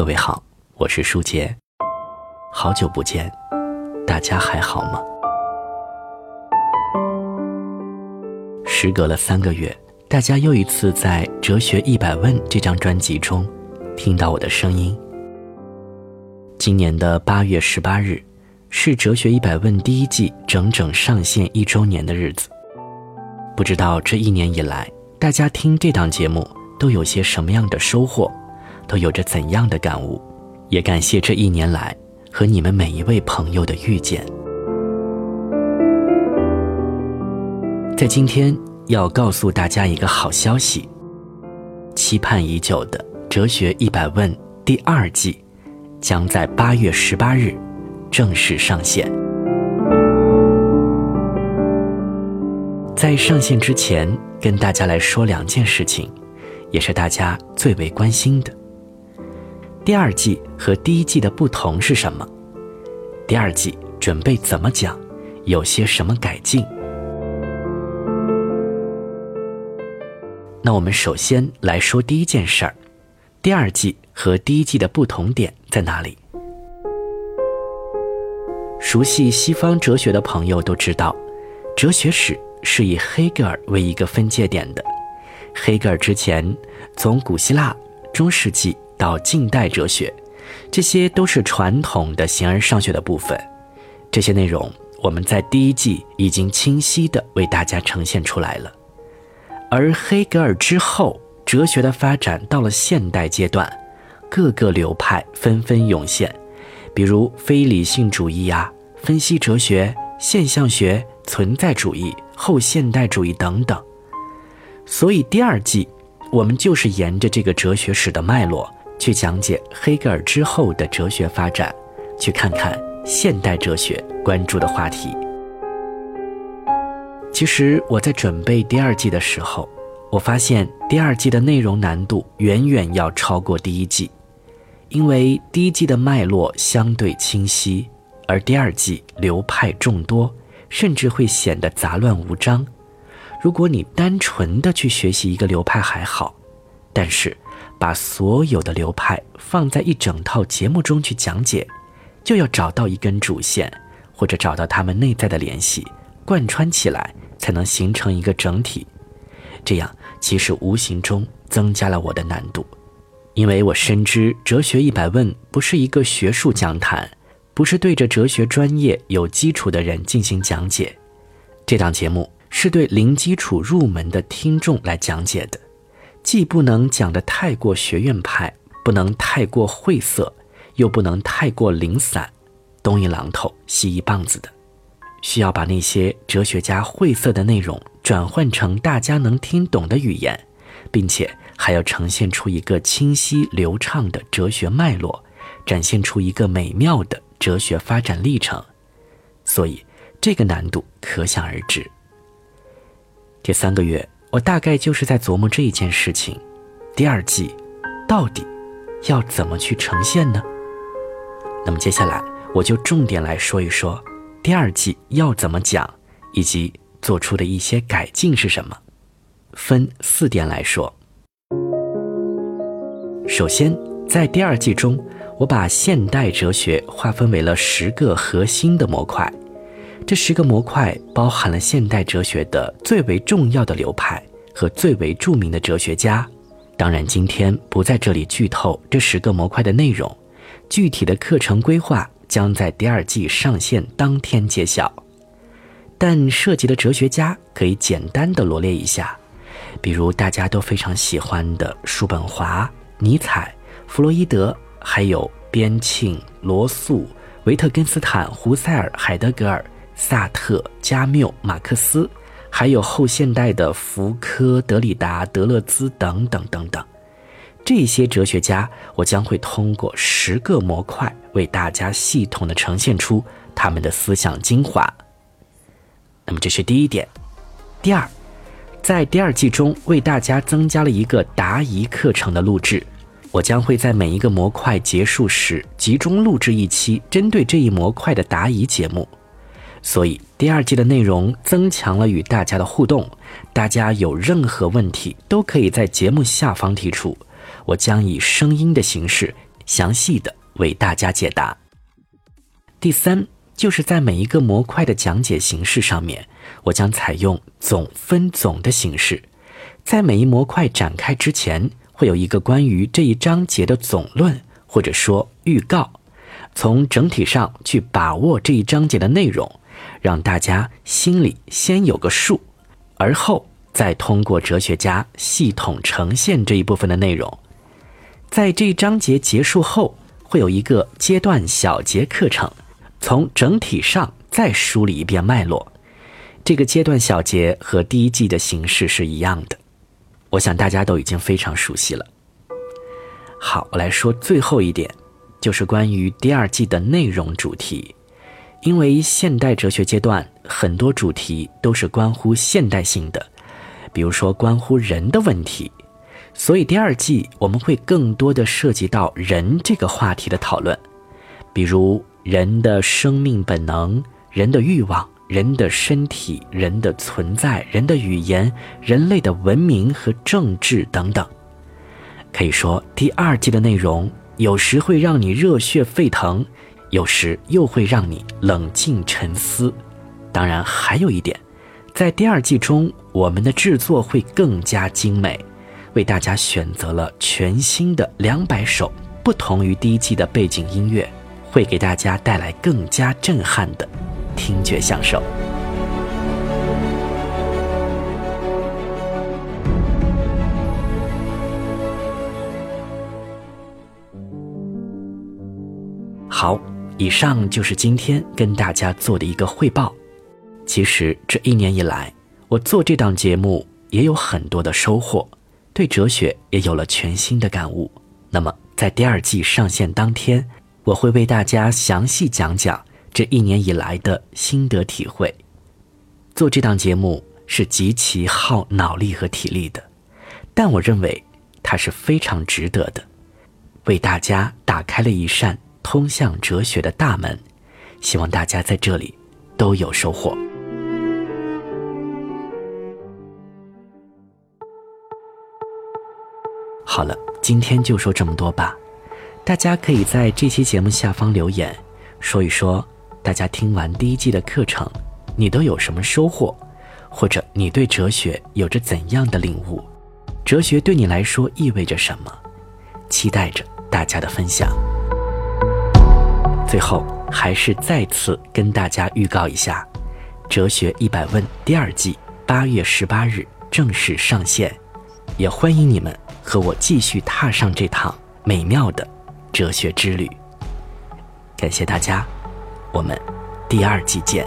各位好，我是舒杰，好久不见，大家还好吗？时隔了三个月，大家又一次在《哲学一百问》这张专辑中听到我的声音。今年的八月十八日，是《哲学一百问》第一季整整上线一周年的日子。不知道这一年以来，大家听这档节目都有些什么样的收获，都有着怎样的感悟？也感谢这一年来和你们每一位朋友的遇见。在今天要告诉大家一个好消息：期盼已久的《哲学一百问》第二季。将在八月十八日正式上线。在上线之前，跟大家来说两件事情，也是大家最为关心的。第二季和第一季的不同是什么？第二季准备怎么讲？有些什么改进？那我们首先来说第一件事儿。第二季和第一季的不同点在哪里？熟悉西方哲学的朋友都知道，哲学史是以黑格尔为一个分界点的。黑格尔之前，从古希腊、中世纪到近代哲学，这些都是传统的形而上学的部分。这些内容我们在第一季已经清晰的为大家呈现出来了，而黑格尔之后。哲学的发展到了现代阶段，各个流派纷纷涌现，比如非理性主义啊、分析哲学、现象学、存在主义、后现代主义等等。所以第二季，我们就是沿着这个哲学史的脉络去讲解黑格尔之后的哲学发展，去看看现代哲学关注的话题。其实我在准备第二季的时候。我发现第二季的内容难度远远要超过第一季，因为第一季的脉络相对清晰，而第二季流派众多，甚至会显得杂乱无章。如果你单纯的去学习一个流派还好，但是把所有的流派放在一整套节目中去讲解，就要找到一根主线，或者找到他们内在的联系，贯穿起来，才能形成一个整体。这样其实无形中增加了我的难度，因为我深知《哲学一百问》不是一个学术讲坛，不是对着哲学专业有基础的人进行讲解。这档节目是对零基础入门的听众来讲解的，既不能讲得太过学院派，不能太过晦涩，又不能太过零散，东一榔头西一棒子的，需要把那些哲学家晦涩的内容。转换成大家能听懂的语言，并且还要呈现出一个清晰流畅的哲学脉络，展现出一个美妙的哲学发展历程，所以这个难度可想而知。这三个月，我大概就是在琢磨这一件事情：第二季到底要怎么去呈现呢？那么接下来我就重点来说一说第二季要怎么讲，以及。做出的一些改进是什么？分四点来说。首先，在第二季中，我把现代哲学划分为了十个核心的模块。这十个模块包含了现代哲学的最为重要的流派和最为著名的哲学家。当然，今天不在这里剧透这十个模块的内容，具体的课程规划将在第二季上线当天揭晓。但涉及的哲学家可以简单的罗列一下，比如大家都非常喜欢的叔本华、尼采、弗洛伊德，还有边沁、罗素、维特根斯坦、胡塞尔、海德格尔、萨特、加缪、马克思，还有后现代的福柯、德里达、德勒兹等等等等。这些哲学家，我将会通过十个模块为大家系统的呈现出他们的思想精华。那么这是第一点，第二，在第二季中为大家增加了一个答疑课程的录制，我将会在每一个模块结束时集中录制一期针对这一模块的答疑节目，所以第二季的内容增强了与大家的互动，大家有任何问题都可以在节目下方提出，我将以声音的形式详细的为大家解答。第三，就是在每一个模块的讲解形式上面，我将采用总分总的形式，在每一模块展开之前，会有一个关于这一章节的总论或者说预告，从整体上去把握这一章节的内容，让大家心里先有个数，而后。再通过哲学家系统呈现这一部分的内容，在这章节结束后，会有一个阶段小节课程，从整体上再梳理一遍脉络。这个阶段小节和第一季的形式是一样的，我想大家都已经非常熟悉了。好，我来说最后一点，就是关于第二季的内容主题，因为现代哲学阶段很多主题都是关乎现代性的。比如说关乎人的问题，所以第二季我们会更多的涉及到人这个话题的讨论，比如人的生命本能、人的欲望、人的身体、人的存在、人的语言、人类的文明和政治等等。可以说，第二季的内容有时会让你热血沸腾，有时又会让你冷静沉思。当然，还有一点。在第二季中，我们的制作会更加精美，为大家选择了全新的两百首不同于第一季的背景音乐，会给大家带来更加震撼的听觉享受。好，以上就是今天跟大家做的一个汇报。其实这一年以来，我做这档节目也有很多的收获，对哲学也有了全新的感悟。那么，在第二季上线当天，我会为大家详细讲讲这一年以来的心得体会。做这档节目是极其耗脑力和体力的，但我认为它是非常值得的，为大家打开了一扇通向哲学的大门。希望大家在这里都有收获。好了，今天就说这么多吧。大家可以在这期节目下方留言，说一说大家听完第一季的课程，你都有什么收获，或者你对哲学有着怎样的领悟？哲学对你来说意味着什么？期待着大家的分享。最后，还是再次跟大家预告一下，《哲学一百问》第二季八月十八日正式上线，也欢迎你们。和我继续踏上这趟美妙的哲学之旅。感谢大家，我们第二季见。